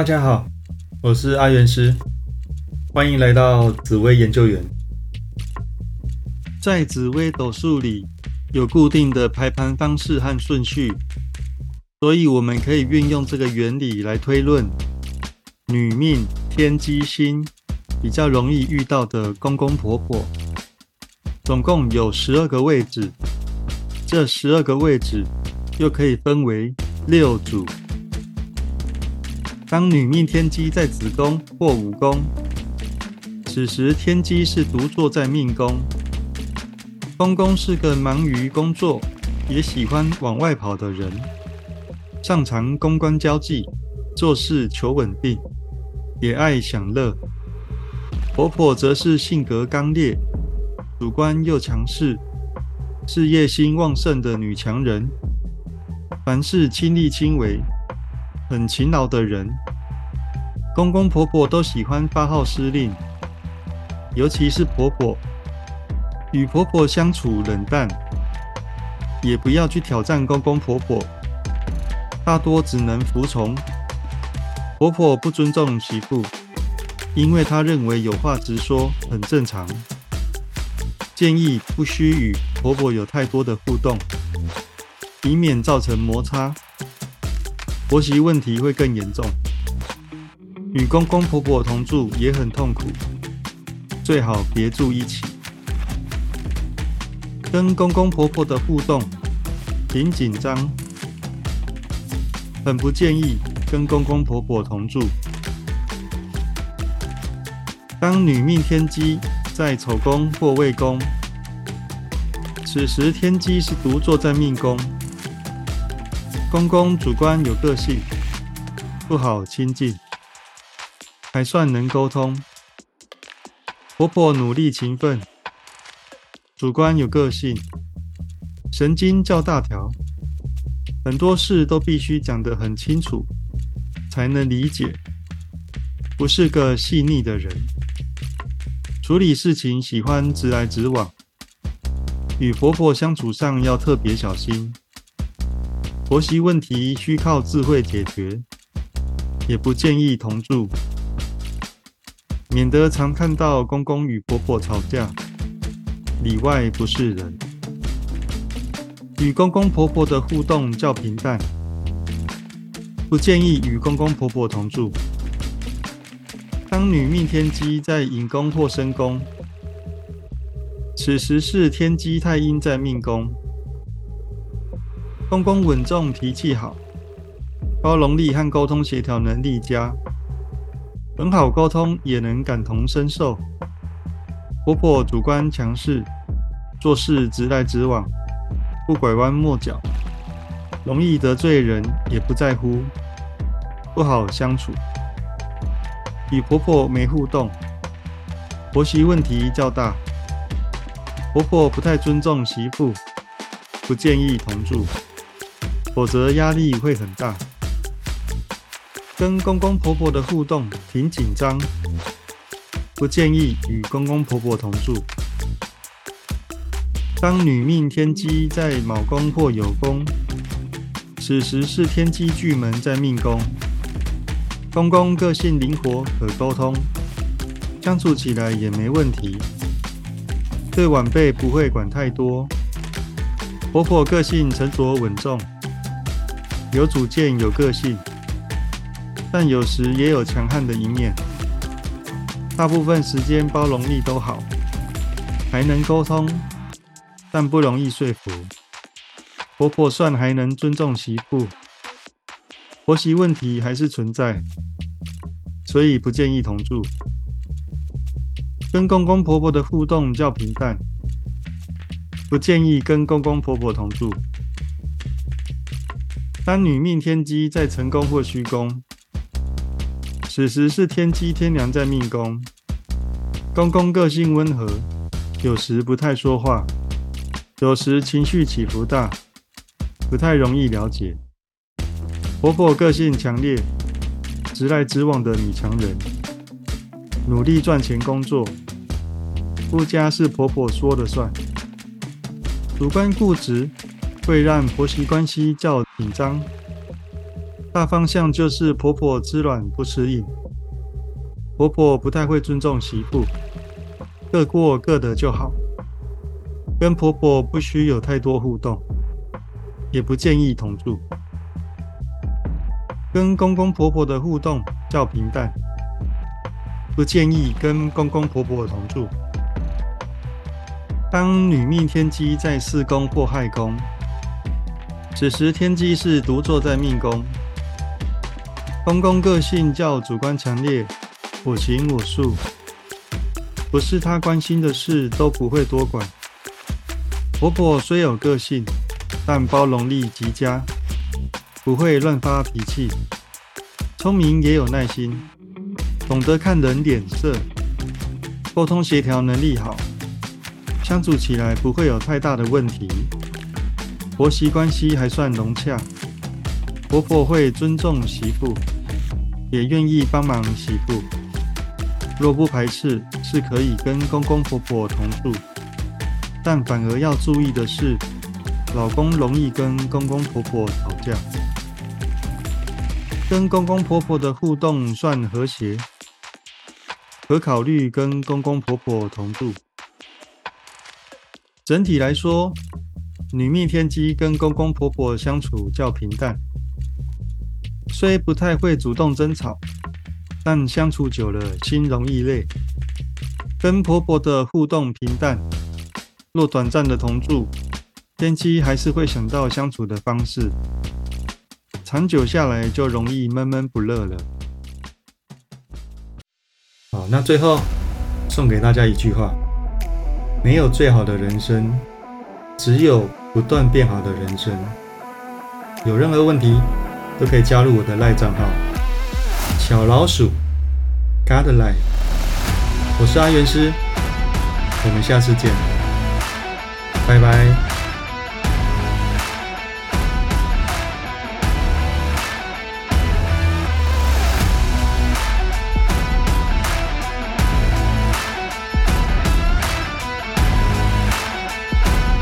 大家好，我是阿元师，欢迎来到紫薇研究员。在紫微斗数里有固定的排盘方式和顺序，所以我们可以运用这个原理来推论女命天机星比较容易遇到的公公婆婆。总共有十二个位置，这十二个位置又可以分为六组。当女命天机在子宫或五宫，此时天机是独坐在命宫。公公是个忙于工作，也喜欢往外跑的人，擅长公关交际，做事求稳定，也爱享乐。婆婆则是性格刚烈，主观又强势，事业心旺盛的女强人，凡事亲力亲为，很勤劳的人。公公婆婆都喜欢发号施令，尤其是婆婆。与婆婆相处冷淡，也不要去挑战公公婆婆，大多只能服从。婆婆不尊重媳妇，因为她认为有话直说很正常。建议不需与婆婆有太多的互动，以免造成摩擦，婆媳问题会更严重。与公公婆婆同住也很痛苦，最好别住一起。跟公公婆婆的互动挺紧张，很不建议跟公公婆婆同住。当女命天机在丑宫或未宫，此时天机是独坐在命宫，公公主观有个性，不好亲近，还算能沟通。婆婆努力勤奋。主观有个性，神经较大条，很多事都必须讲得很清楚，才能理解。不是个细腻的人，处理事情喜欢直来直往，与婆婆相处上要特别小心。婆媳问题需靠智慧解决，也不建议同住，免得常看到公公与婆婆吵架。里外不是人，与公公婆婆的互动较平淡，不建议与公公婆婆同住。当女命天机在寅宫或申宫，此时是天机太阴在命宫，公公稳重，脾气好，包容力和沟通协调能力佳，很好沟通，也能感同身受。婆婆主观强势，做事直来直往，不拐弯抹角，容易得罪人，也不在乎，不好相处。与婆婆没互动，婆媳问题较大。婆婆不太尊重媳妇，不建议同住，否则压力会很大。跟公公婆婆的互动挺紧张。不建议与公公婆婆同住。当女命天机在卯宫或酉宫，此时是天机巨门在命宫。公公个性灵活，可沟通，相处起来也没问题。对晚辈不会管太多。婆婆个性沉着稳重，有主见有个性，但有时也有强悍的一面。大部分时间包容力都好，还能沟通，但不容易说服。婆婆算还能尊重媳妇，婆媳问题还是存在，所以不建议同住。跟公公婆婆的互动较平淡，不建议跟公公婆婆同住。当女命天机在成功或虚宫。此时是天机天梁在命宫，公公个性温和，有时不太说话，有时情绪起伏大，不太容易了解。婆婆个性强烈，直来直往的女强人，努力赚钱工作，夫家是婆婆说了算，主观固执，会让婆媳关系较紧张。大方向就是婆婆吃软不吃硬，婆婆不太会尊重媳妇，各过各的就好，跟婆婆不需有太多互动，也不建议同住。跟公公婆婆的互动较平淡，不建议跟公公婆婆同住。当女命天机在四宫或亥宫，此时天机是独坐在命宫。公公个性较主观强烈，我行我素，不是他关心的事都不会多管。婆婆虽有个性，但包容力极佳。不会乱发脾气，聪明也有耐心，懂得看人脸色，沟通协调能力好，相处起来不会有太大的问题。婆媳关系还算融洽，婆婆会尊重媳妇，也愿意帮忙媳妇。若不排斥，是可以跟公公婆婆同住，但反而要注意的是，老公容易跟公公婆婆吵架。跟公公婆婆的互动算和谐，可考虑跟公公婆婆同住。整体来说，女命天机跟公公婆婆相处较平淡，虽不太会主动争吵，但相处久了心容易累。跟婆婆的互动平淡，若短暂的同住，天机还是会想到相处的方式。长久下来就容易闷闷不乐了。好，那最后送给大家一句话：没有最好的人生，只有不断变好的人生。有任何问题都可以加入我的赖账号小老鼠 Godlife，我是阿元师，我们下次见，拜拜。